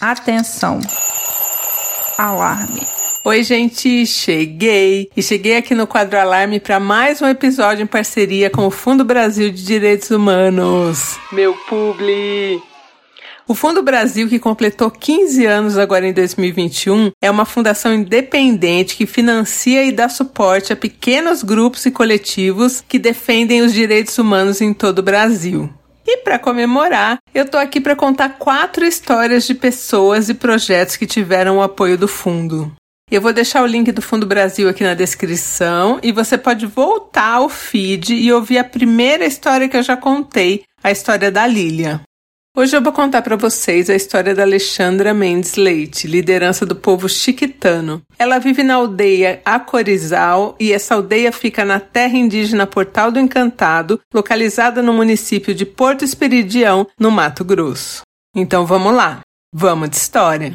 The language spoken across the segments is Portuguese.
Atenção! Alarme! Oi, gente, cheguei! E cheguei aqui no Quadro Alarme para mais um episódio em parceria com o Fundo Brasil de Direitos Humanos. Meu publi! O Fundo Brasil, que completou 15 anos agora em 2021, é uma fundação independente que financia e dá suporte a pequenos grupos e coletivos que defendem os direitos humanos em todo o Brasil. E para comemorar, eu tô aqui para contar quatro histórias de pessoas e projetos que tiveram o apoio do fundo. Eu vou deixar o link do Fundo Brasil aqui na descrição e você pode voltar ao feed e ouvir a primeira história que eu já contei, a história da Lilia. Hoje eu vou contar para vocês a história da Alexandra Mendes Leite, liderança do povo chiquitano. Ela vive na aldeia Acorizal e essa aldeia fica na terra indígena Portal do Encantado, localizada no município de Porto Esperidião, no Mato Grosso. Então vamos lá, vamos de história.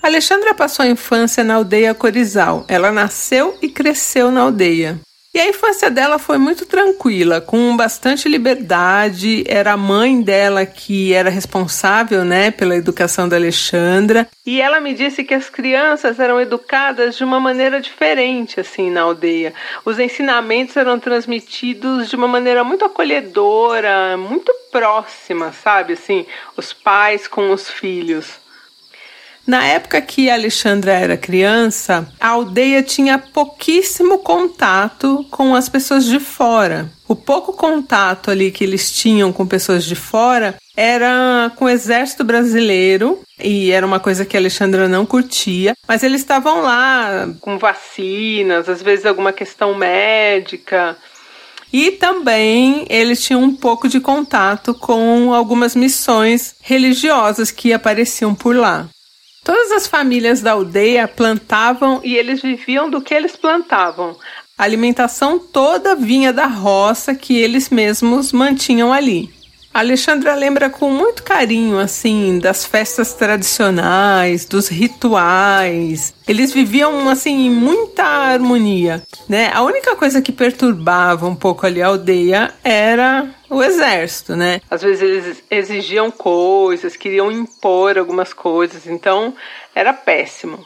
Alexandra passou a infância na aldeia Corizal. Ela nasceu e cresceu na aldeia. E a infância dela foi muito tranquila, com bastante liberdade. Era a mãe dela que era responsável, né, pela educação da Alexandra. E ela me disse que as crianças eram educadas de uma maneira diferente, assim, na aldeia. Os ensinamentos eram transmitidos de uma maneira muito acolhedora, muito próxima, sabe, assim, os pais com os filhos. Na época que Alexandra era criança, a aldeia tinha pouquíssimo contato com as pessoas de fora. O pouco contato ali que eles tinham com pessoas de fora era com o exército brasileiro e era uma coisa que a Alexandra não curtia, mas eles estavam lá com vacinas, às vezes alguma questão médica. E também eles tinham um pouco de contato com algumas missões religiosas que apareciam por lá. Todas as famílias da aldeia plantavam e eles viviam do que eles plantavam. A alimentação toda vinha da roça que eles mesmos mantinham ali. Alexandra lembra com muito carinho, assim, das festas tradicionais, dos rituais. Eles viviam, assim, em muita harmonia, né? A única coisa que perturbava um pouco ali a aldeia era o exército, né? Às vezes eles exigiam coisas, queriam impor algumas coisas, então era péssimo.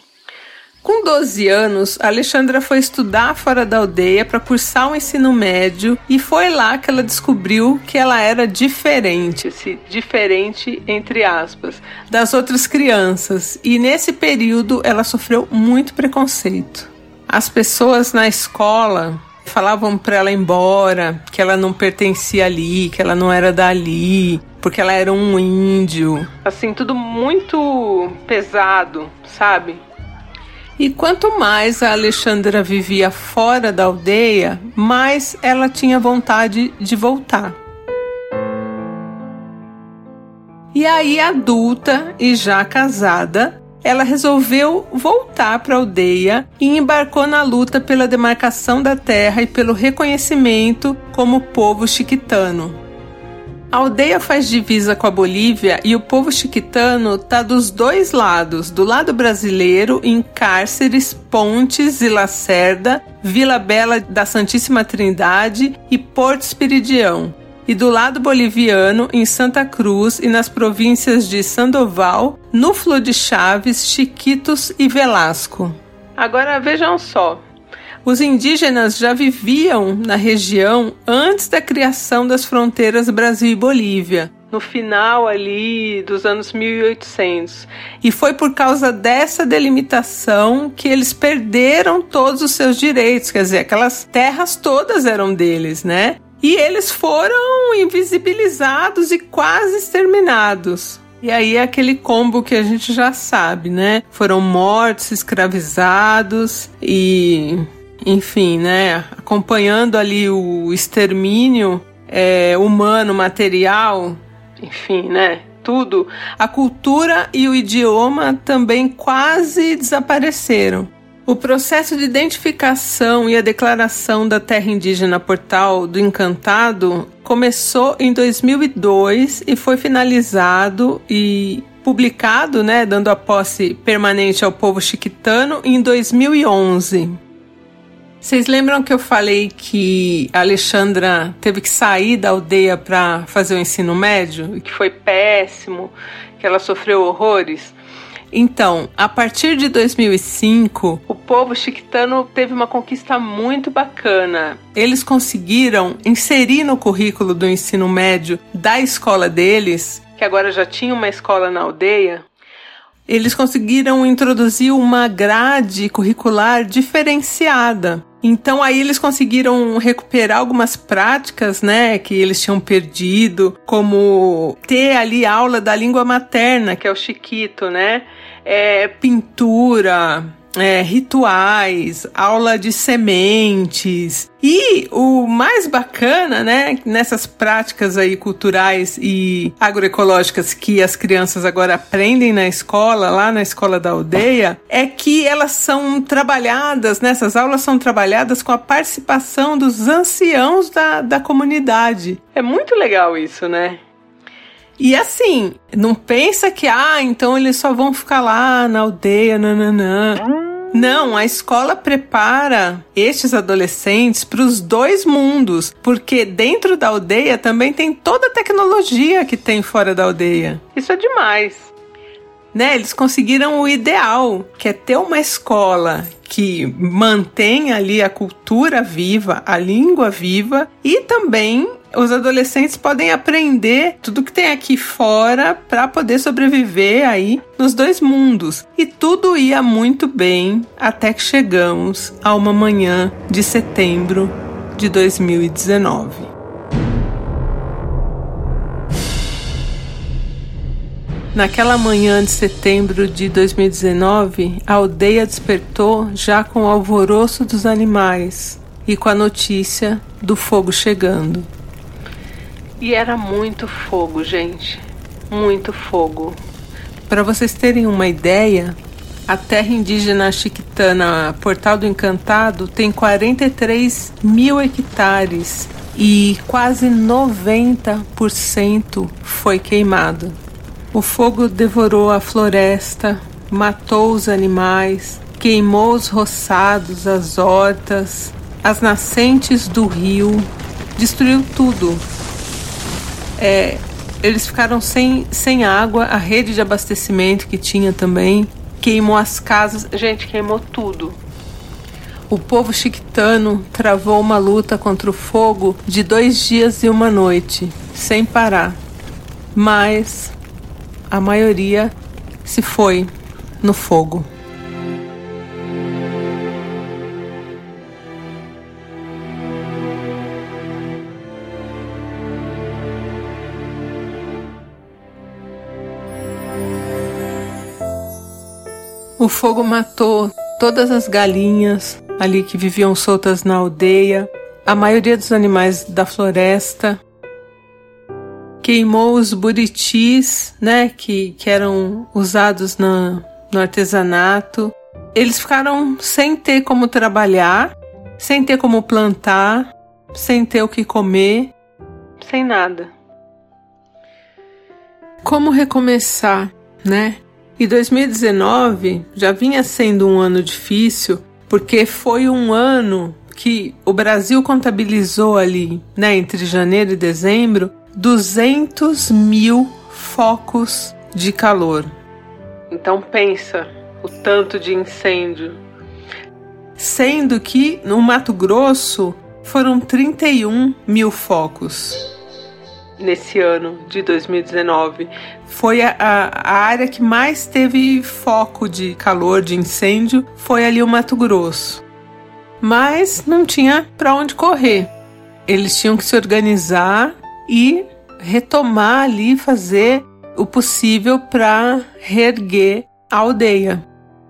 Com 12 anos, Alexandra foi estudar fora da aldeia para cursar o um ensino médio e foi lá que ela descobriu que ela era diferente, se diferente entre aspas, das outras crianças. E nesse período ela sofreu muito preconceito. As pessoas na escola falavam para ela ir embora, que ela não pertencia ali, que ela não era dali, porque ela era um índio. Assim, tudo muito pesado, sabe? E quanto mais a Alexandra vivia fora da aldeia, mais ela tinha vontade de voltar. E aí, adulta e já casada, ela resolveu voltar para a aldeia e embarcou na luta pela demarcação da terra e pelo reconhecimento como povo chiquitano. A aldeia faz divisa com a Bolívia e o povo chiquitano tá dos dois lados, do lado brasileiro em Cárceres, Pontes e Lacerda, Vila Bela da Santíssima Trindade e Porto Espiridião, e do lado boliviano em Santa Cruz e nas províncias de Sandoval, Núflo de Chaves, Chiquitos e Velasco. Agora vejam só, os indígenas já viviam na região antes da criação das fronteiras Brasil e Bolívia, no final ali dos anos 1800. E foi por causa dessa delimitação que eles perderam todos os seus direitos, quer dizer, aquelas terras todas eram deles, né? E eles foram invisibilizados e quase exterminados. E aí é aquele combo que a gente já sabe, né? Foram mortos, escravizados e enfim, né, acompanhando ali o extermínio é, humano, material, enfim, né, tudo, a cultura e o idioma também quase desapareceram. O processo de identificação e a declaração da terra indígena Portal do Encantado começou em 2002 e foi finalizado e publicado, né, dando a posse permanente ao povo chiquitano em 2011. Vocês lembram que eu falei que a Alexandra teve que sair da aldeia para fazer o ensino médio que foi péssimo, que ela sofreu horrores? Então, a partir de 2005, o povo chiquitano teve uma conquista muito bacana. Eles conseguiram inserir no currículo do ensino médio da escola deles, que agora já tinha uma escola na aldeia, eles conseguiram introduzir uma grade curricular diferenciada. Então aí eles conseguiram recuperar algumas práticas, né, que eles tinham perdido, como ter ali aula da língua materna, que é o chiquito, né? É, pintura, é, rituais, aula de sementes. E o mais bacana, né, nessas práticas aí culturais e agroecológicas que as crianças agora aprendem na escola, lá na escola da aldeia, é que elas são trabalhadas, nessas aulas são trabalhadas com a participação dos anciãos da, da comunidade. É muito legal isso, né? E assim, não pensa que, ah, então eles só vão ficar lá na aldeia, nananã. Não, a escola prepara estes adolescentes para os dois mundos, porque dentro da aldeia também tem toda a tecnologia que tem fora da aldeia. Isso é demais. Né, eles conseguiram o ideal, que é ter uma escola que mantém ali a cultura viva, a língua viva e também os adolescentes podem aprender tudo que tem aqui fora para poder sobreviver aí nos dois mundos. E tudo ia muito bem até que chegamos a uma manhã de setembro de 2019. Naquela manhã de setembro de 2019, a aldeia despertou já com o alvoroço dos animais e com a notícia do fogo chegando. E era muito fogo, gente. Muito fogo. Para vocês terem uma ideia, a terra indígena chiquitana Portal do Encantado tem 43 mil hectares e quase 90% foi queimado. O fogo devorou a floresta, matou os animais, queimou os roçados, as hortas, as nascentes do rio, destruiu tudo é, eles ficaram sem, sem água, a rede de abastecimento que tinha também queimou as casas, gente, queimou tudo. O povo chiquitano travou uma luta contra o fogo de dois dias e uma noite, sem parar. Mas a maioria se foi no fogo. O fogo matou todas as galinhas ali que viviam soltas na aldeia, a maioria dos animais da floresta. Queimou os buritis, né, que, que eram usados na, no artesanato. Eles ficaram sem ter como trabalhar, sem ter como plantar, sem ter o que comer, sem nada. Como recomeçar, né? E 2019 já vinha sendo um ano difícil, porque foi um ano que o Brasil contabilizou ali, né, entre janeiro e dezembro, 200 mil focos de calor. Então pensa o tanto de incêndio. Sendo que no Mato Grosso foram 31 mil focos nesse ano de 2019. Foi a, a, a, área que mais teve foco de calor, de incêndio, foi ali o Mato Grosso. Mas não tinha para onde correr. Eles tinham que se organizar e retomar ali, fazer o possível para reerguer a aldeia.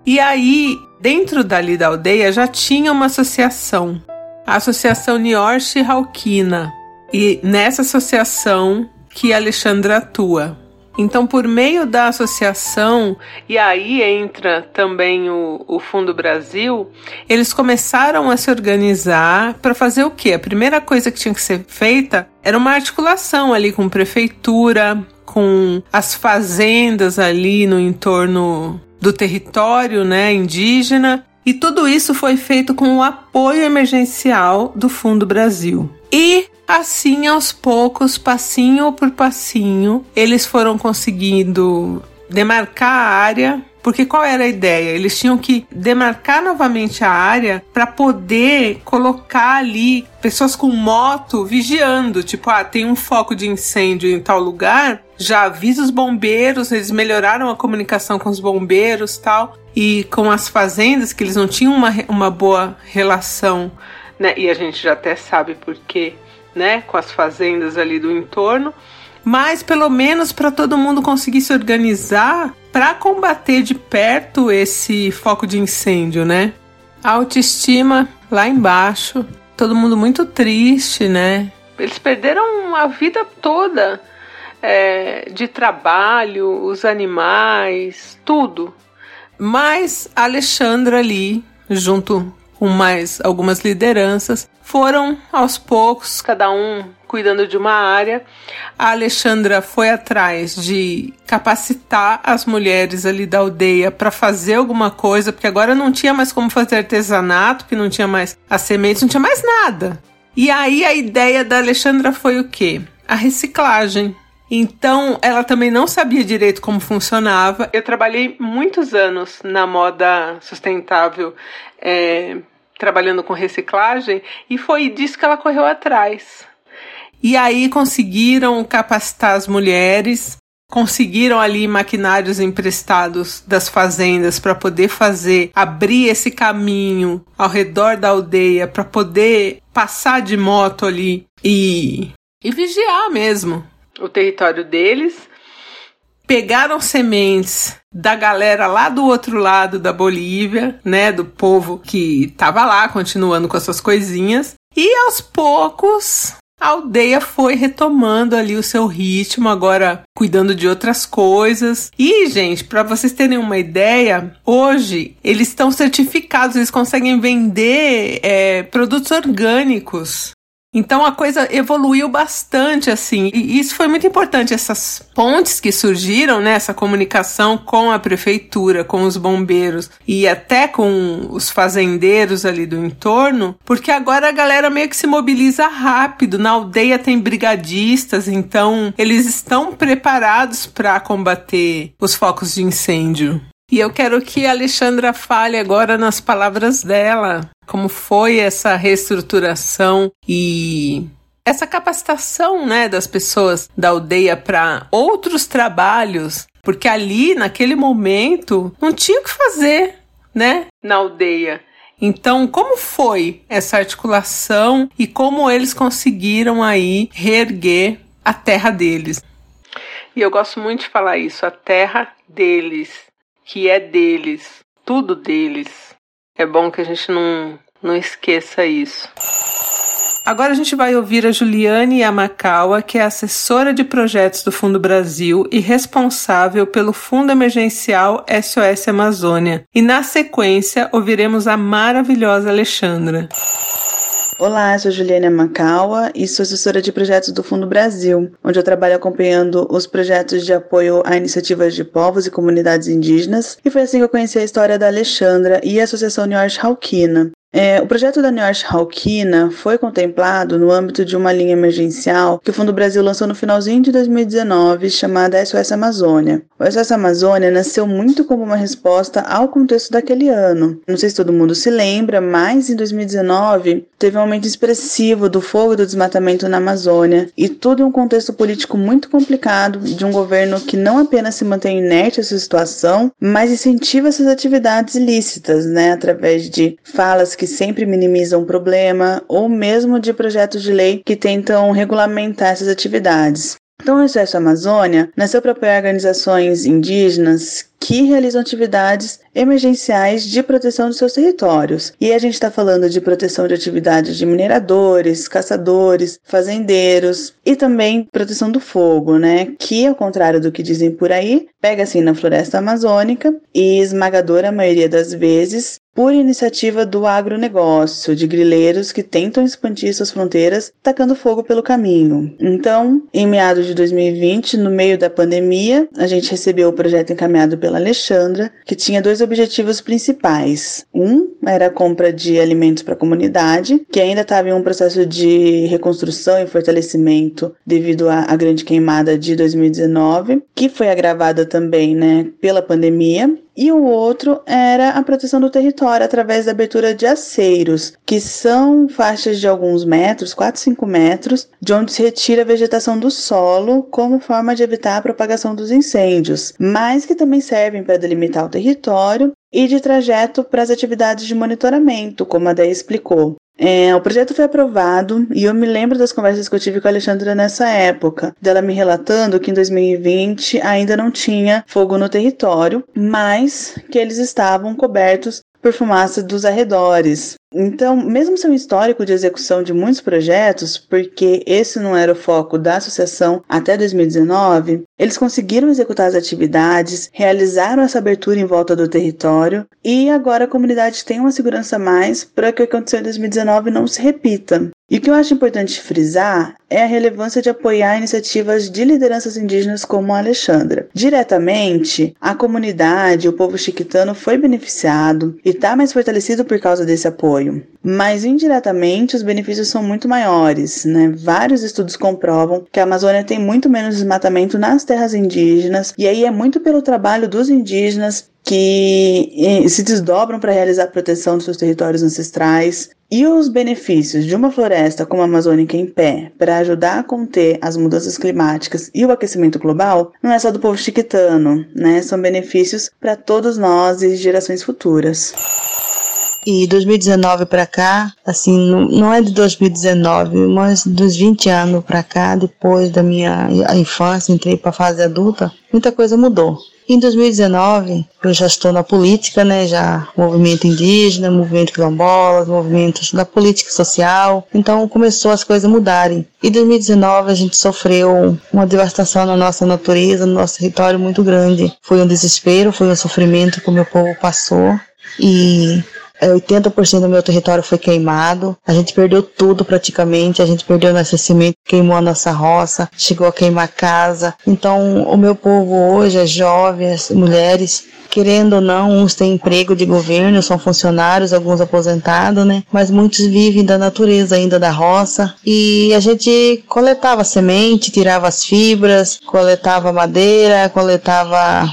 E aí, dentro dali da aldeia, já tinha uma associação, a Associação Niorche Halkina, e nessa associação que Alexandra atua. Então, por meio da associação, e aí entra também o, o Fundo Brasil, eles começaram a se organizar para fazer o quê? A primeira coisa que tinha que ser feita era uma articulação ali com prefeitura, com as fazendas ali no entorno do território né, indígena E tudo isso foi feito com o apoio emergencial do Fundo Brasil. E assim, aos poucos, passinho por passinho, eles foram conseguindo demarcar a área porque qual era a ideia? Eles tinham que demarcar novamente a área para poder colocar ali pessoas com moto vigiando. Tipo, ah, tem um foco de incêndio em tal lugar, já avisa os bombeiros, eles melhoraram a comunicação com os bombeiros tal. E com as fazendas, que eles não tinham uma, uma boa relação, né? E a gente já até sabe por quê, né? Com as fazendas ali do entorno mas pelo menos para todo mundo conseguir se organizar para combater de perto esse foco de incêndio, né? A autoestima lá embaixo, todo mundo muito triste, né? Eles perderam a vida toda é, de trabalho, os animais, tudo. Mas Alexandra ali, junto com mais algumas lideranças, foram aos poucos, cada um cuidando de uma área. A Alexandra foi atrás de capacitar as mulheres ali da aldeia para fazer alguma coisa, porque agora não tinha mais como fazer artesanato, que não tinha mais as sementes, não tinha mais nada. E aí a ideia da Alexandra foi o quê? A reciclagem. Então, ela também não sabia direito como funcionava. Eu trabalhei muitos anos na moda sustentável, é, trabalhando com reciclagem, e foi disso que ela correu atrás. E aí conseguiram capacitar as mulheres, conseguiram ali maquinários emprestados das fazendas para poder fazer, abrir esse caminho ao redor da aldeia para poder passar de moto ali e, e vigiar mesmo o território deles. Pegaram sementes da galera lá do outro lado da Bolívia, né, do povo que estava lá continuando com as suas coisinhas, e aos poucos a aldeia foi retomando ali o seu ritmo, agora cuidando de outras coisas. E, gente, para vocês terem uma ideia, hoje eles estão certificados, eles conseguem vender é, produtos orgânicos então a coisa evoluiu bastante assim, e isso foi muito importante essas pontes que surgiram, né, essa comunicação com a prefeitura, com os bombeiros e até com os fazendeiros ali do entorno, porque agora a galera meio que se mobiliza rápido. Na aldeia tem brigadistas, então eles estão preparados para combater os focos de incêndio. E eu quero que a Alexandra fale agora nas palavras dela, como foi essa reestruturação e essa capacitação, né, das pessoas da aldeia para outros trabalhos, porque ali naquele momento não tinha o que fazer, né, na aldeia. Então, como foi essa articulação e como eles conseguiram aí reerguer a terra deles? E eu gosto muito de falar isso, a terra deles, que é deles, tudo deles. É bom que a gente não, não esqueça isso. Agora a gente vai ouvir a Juliane Yamakawa, que é assessora de projetos do Fundo Brasil e responsável pelo Fundo Emergencial SOS Amazônia. E na sequência ouviremos a maravilhosa Alexandra. Olá, sou Juliana Macaua e sou assessora de projetos do Fundo Brasil, onde eu trabalho acompanhando os projetos de apoio a iniciativas de povos e comunidades indígenas. E foi assim que eu conheci a história da Alexandra e a Associação Niorsh Halkina, é, o projeto da Neosh Halkina foi contemplado no âmbito de uma linha emergencial que o Fundo Brasil lançou no finalzinho de 2019, chamada SOS Amazônia. O SOS Amazônia nasceu muito como uma resposta ao contexto daquele ano. Não sei se todo mundo se lembra, mas em 2019 teve um aumento expressivo do fogo e do desmatamento na Amazônia, e tudo em um contexto político muito complicado de um governo que não apenas se mantém inerte a essa situação, mas incentiva essas atividades ilícitas, né, através de falas que que sempre minimizam o problema, ou mesmo de projetos de lei que tentam regulamentar essas atividades. Então, o SOS Amazônia nasceu para apoiar organizações indígenas que realizam atividades emergenciais de proteção dos seus territórios. E a gente está falando de proteção de atividades de mineradores, caçadores, fazendeiros e também proteção do fogo, né? Que, ao contrário do que dizem por aí, pega assim na floresta amazônica e esmagadora a maioria das vezes por iniciativa do agronegócio, de grileiros que tentam expandir suas fronteiras, tacando fogo pelo caminho. Então, em meados de 2020, no meio da pandemia, a gente recebeu o projeto encaminhado pela Alexandra, que tinha dois objetivos principais. Um era a compra de alimentos para a comunidade, que ainda estava em um processo de reconstrução e fortalecimento devido à, à grande queimada de 2019, que foi agravada também né, pela pandemia e o outro era a proteção do território através da abertura de aceiros, que são faixas de alguns metros, 4, 5 metros, de onde se retira a vegetação do solo como forma de evitar a propagação dos incêndios, mas que também servem para delimitar o território e de trajeto para as atividades de monitoramento, como a Déia explicou. É, o projeto foi aprovado e eu me lembro das conversas que eu tive com a Alexandra nessa época, dela me relatando que em 2020 ainda não tinha fogo no território, mas que eles estavam cobertos por fumaça dos arredores. Então, mesmo sem um histórico de execução de muitos projetos, porque esse não era o foco da associação até 2019, eles conseguiram executar as atividades, realizaram essa abertura em volta do território e agora a comunidade tem uma segurança mais para que o que aconteceu em 2019 não se repita. E o que eu acho importante frisar é a relevância de apoiar iniciativas de lideranças indígenas como a Alexandra. Diretamente, a comunidade, o povo chiquitano foi beneficiado e está mais fortalecido por causa desse apoio. Mas indiretamente, os benefícios são muito maiores. Né? Vários estudos comprovam que a Amazônia tem muito menos desmatamento nas terras indígenas, e aí é muito pelo trabalho dos indígenas que se desdobram para realizar a proteção dos seus territórios ancestrais. E os benefícios de uma floresta como a amazônica em pé para ajudar a conter as mudanças climáticas e o aquecimento global não é só do povo chiquitano, né? São benefícios para todos nós e gerações futuras. E 2019 para cá, assim, não é de 2019, mas dos 20 anos para cá, depois da minha infância, entrei para a fase adulta, muita coisa mudou. Em 2019, eu já estou na política, né? Já movimento indígena, movimento quilombola, movimentos da política social. Então começou as coisas a mudarem. Em 2019 a gente sofreu uma devastação na nossa natureza, no nosso território muito grande. Foi um desespero, foi um sofrimento que o meu povo passou. E 80% é, do meu território foi queimado. A gente perdeu tudo praticamente. A gente perdeu o nascimento, queimou a nossa roça, chegou a queimar casa. Então, o meu povo hoje, as jovens, mulheres, querendo ou não, uns têm emprego de governo, são funcionários, alguns aposentados, né? Mas muitos vivem da natureza ainda da roça. E a gente coletava semente, tirava as fibras, coletava madeira, coletava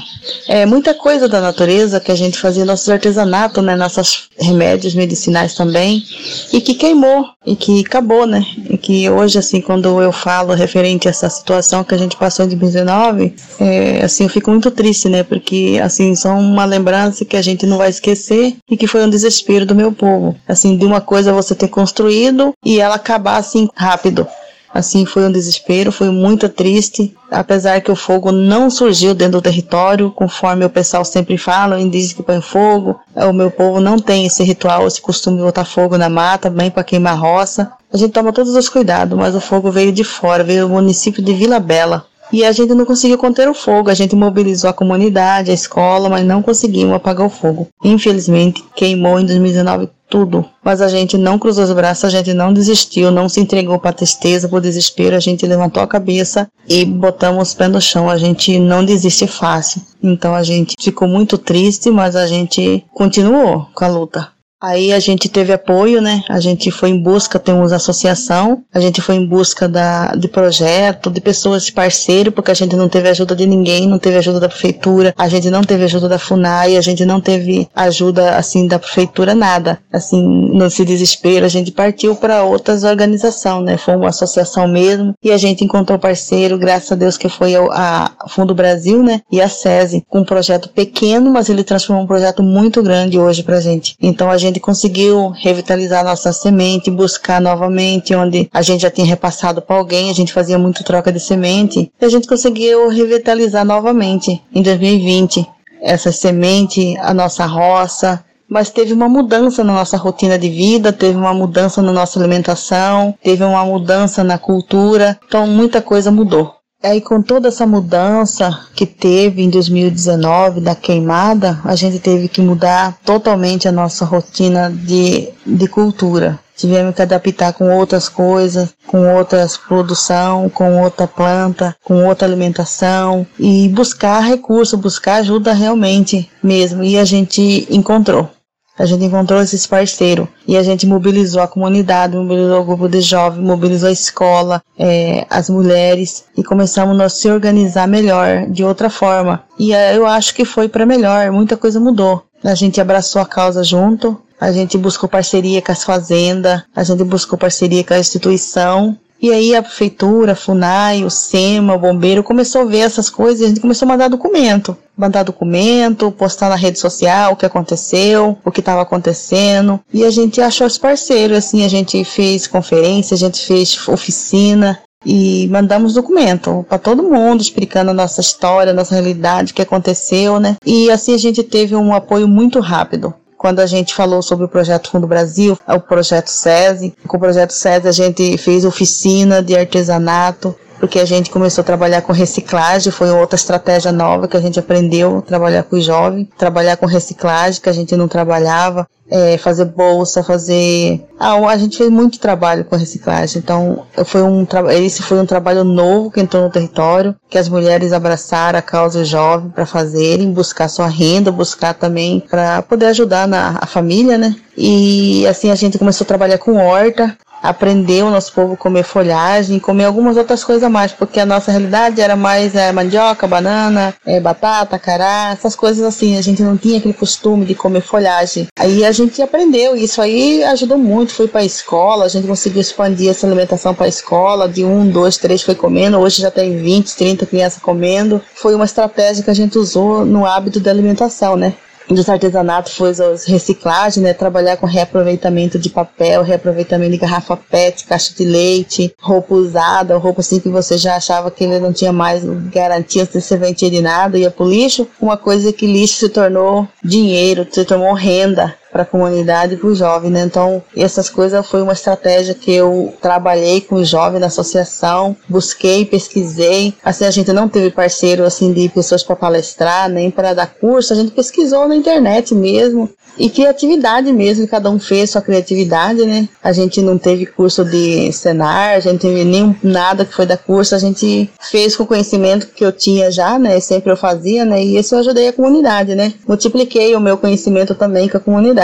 é, muita coisa da natureza que a gente fazia nossos artesanatos, né? Nossos remédios medicinais também. E que queimou, e que acabou, né? E que hoje, assim, quando eu falo referente a essa situação que a gente passou em 2019, é, assim, eu fico muito triste, né? Porque, assim, são uma lembrança que a gente não vai esquecer e que foi um desespero do meu povo. Assim, de uma coisa você ter construído e ela acabar assim rápido. Assim, foi um desespero, foi muito triste, apesar que o fogo não surgiu dentro do território, conforme o pessoal sempre fala, o indígena que põe fogo, o meu povo não tem esse ritual, esse costume de botar fogo na mata, bem para queimar roça. A gente toma todos os cuidados, mas o fogo veio de fora, veio do município de Vila Bela. E a gente não conseguiu conter o fogo, a gente mobilizou a comunidade, a escola, mas não conseguimos apagar o fogo. Infelizmente, queimou em 2019 tudo. Mas a gente não cruzou os braços, a gente não desistiu, não se entregou para tristeza, para o desespero, a gente levantou a cabeça e botamos os pés no chão. A gente não desiste fácil. Então a gente ficou muito triste, mas a gente continuou com a luta. Aí a gente teve apoio, né? A gente foi em busca, temos associação, a gente foi em busca da, de projeto, de pessoas de parceiro, porque a gente não teve ajuda de ninguém, não teve ajuda da prefeitura, a gente não teve ajuda da FUNAI, a gente não teve ajuda, assim, da prefeitura, nada. Assim, nesse desespero, a gente partiu para outras organizações, né? Foi uma associação mesmo, e a gente encontrou parceiro, graças a Deus que foi a, a Fundo Brasil, né? E a SESI, com um projeto pequeno, mas ele transformou um projeto muito grande hoje pra gente. Então a gente gente conseguiu revitalizar nossa semente, buscar novamente onde a gente já tinha repassado para alguém, a gente fazia muito troca de semente, e a gente conseguiu revitalizar novamente em 2020 essa semente, a nossa roça, mas teve uma mudança na nossa rotina de vida, teve uma mudança na nossa alimentação, teve uma mudança na cultura, então muita coisa mudou. Aí, com toda essa mudança que teve em 2019 da queimada, a gente teve que mudar totalmente a nossa rotina de, de cultura. Tivemos que adaptar com outras coisas, com outras produção, com outra planta, com outra alimentação e buscar recurso, buscar ajuda realmente mesmo. E a gente encontrou. A gente encontrou esses parceiros e a gente mobilizou a comunidade, mobilizou o grupo de jovens, mobilizou a escola, é, as mulheres e começamos a se organizar melhor, de outra forma. E é, eu acho que foi para melhor, muita coisa mudou. A gente abraçou a causa junto, a gente buscou parceria com as fazendas, a gente buscou parceria com a instituição e aí a prefeitura, a FUNAI, o SEMA, o bombeiro começou a ver essas coisas e a gente começou a mandar documento. Mandar documento, postar na rede social o que aconteceu, o que estava acontecendo. E a gente achou os parceiros, assim, a gente fez conferência, a gente fez oficina, e mandamos documento para todo mundo explicando a nossa história, a nossa realidade, o que aconteceu, né? E assim a gente teve um apoio muito rápido quando a gente falou sobre o projeto Fundo Brasil, o projeto SESI. Com o projeto SESI a gente fez oficina de artesanato, porque a gente começou a trabalhar com reciclagem, foi outra estratégia nova que a gente aprendeu, trabalhar com os jovens, trabalhar com reciclagem, que a gente não trabalhava, é, fazer bolsa, fazer... Ah, a gente fez muito trabalho com reciclagem, então foi um esse foi um trabalho novo que entrou no território, que as mulheres abraçaram a causa jovem para fazerem, buscar sua renda, buscar também para poder ajudar na a família, né? E assim a gente começou a trabalhar com horta, aprender o nosso povo a comer folhagem, comer algumas outras coisas mais, porque a nossa realidade era mais é, mandioca, banana, é, batata, cará, essas coisas assim. A gente não tinha aquele costume de comer folhagem. Aí a gente aprendeu, isso aí ajudou muito. Foi para a escola, a gente conseguiu expandir essa alimentação para a escola, de um, dois, três foi comendo, hoje já tem 20, 30 crianças comendo. Foi uma estratégia que a gente usou no hábito da alimentação, né? Dos artesanatos foi as reciclagem, né? Trabalhar com reaproveitamento de papel, reaproveitamento de garrafa PET, caixa de leite, roupa usada, roupa assim que você já achava que ele não tinha mais garantia de serventia de nada, ia pro lixo. Uma coisa que lixo se tornou dinheiro, se tornou renda para a comunidade e para o jovem, né? Então, essas coisas foi uma estratégia que eu trabalhei com os jovens na associação, busquei, pesquisei. Assim, a gente não teve parceiro assim de pessoas para palestrar, nem para dar curso, a gente pesquisou na internet mesmo. E criatividade mesmo, cada um fez sua criatividade, né? A gente não teve curso de cenar, a gente não teve nem nada que foi da curso, a gente fez com o conhecimento que eu tinha já, né? Sempre eu fazia, né? E isso eu ajudei a comunidade, né? Multipliquei o meu conhecimento também com a comunidade.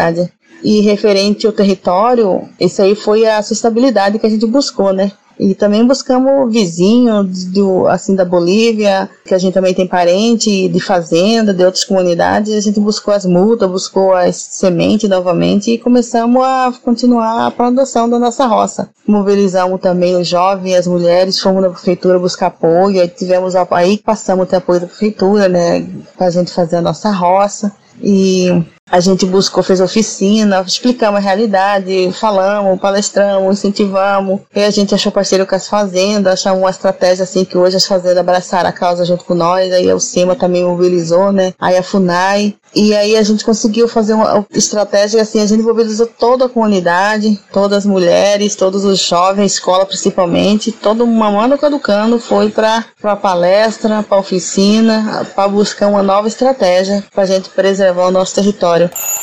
E referente ao território, isso aí foi a sustentabilidade que a gente buscou, né? E também buscamos vizinhos do, assim, da Bolívia, que a gente também tem parente de fazenda, de outras comunidades. A gente buscou as multas, buscou as sementes novamente e começamos a continuar a plantação da nossa roça. Mobilizamos também os jovens, as mulheres, fomos na prefeitura buscar apoio, aí tivemos aí passamos o apoio da prefeitura, né, para a gente fazer a nossa roça. E a gente buscou, fez oficina, explicamos a realidade, falamos, palestramos, incentivamos. E a gente achou parceiro com as fazendas, achamos uma estratégia assim que hoje as fazendas abraçaram a causa junto com nós. Aí o SEMA também mobilizou, né? Aí a FUNAI. E aí a gente conseguiu fazer uma estratégia assim, a gente mobilizou toda a comunidade, todas as mulheres, todos os jovens, escola principalmente, todo mamando caducando foi para para palestra, para oficina, para buscar uma nova estratégia para a gente preservar o nosso território história.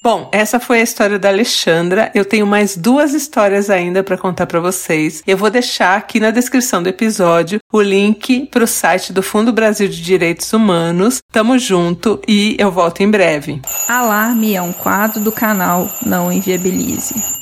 Bom, essa foi a história da Alexandra. Eu tenho mais duas histórias ainda para contar para vocês. Eu vou deixar aqui na descrição do episódio o link para o site do Fundo Brasil de Direitos Humanos. Tamo junto e eu volto em breve. Alarme é um quadro do canal Não Inviabilize.